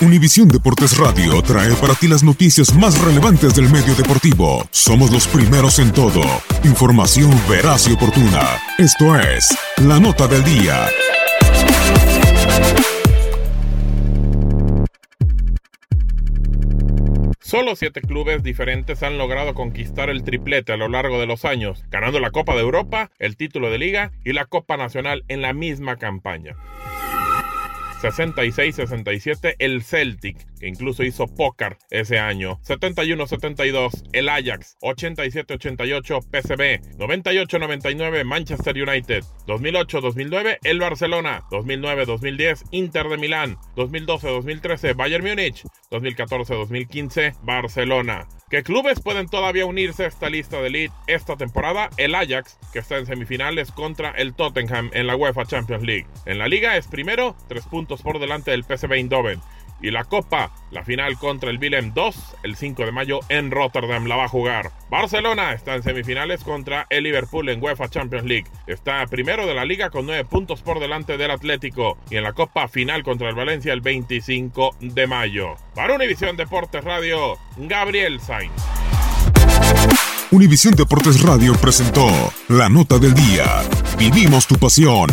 Univisión Deportes Radio trae para ti las noticias más relevantes del medio deportivo. Somos los primeros en todo. Información veraz y oportuna. Esto es La Nota del Día. Solo siete clubes diferentes han logrado conquistar el triplete a lo largo de los años, ganando la Copa de Europa, el título de liga y la Copa Nacional en la misma campaña. 66-67 el Celtic, que incluso hizo póker ese año. 71-72 el Ajax. 87-88 PSV. 98-99 Manchester United. 2008-2009 el Barcelona. 2009-2010 Inter de Milán. 2012-2013 Bayern Múnich. 2014-2015 Barcelona. ¿Qué clubes pueden todavía unirse a esta lista de elite esta temporada? El Ajax, que está en semifinales contra el Tottenham en la UEFA Champions League. En la liga es primero, tres puntos por delante del PSV Eindhoven. Y la Copa, la final contra el Willem 2, el 5 de mayo en Rotterdam la va a jugar. Barcelona está en semifinales contra el Liverpool en UEFA Champions League. Está primero de la liga con 9 puntos por delante del Atlético. Y en la Copa final contra el Valencia el 25 de mayo. Para Univisión Deportes Radio, Gabriel Sainz. Univisión Deportes Radio presentó la nota del día. Vivimos tu pasión.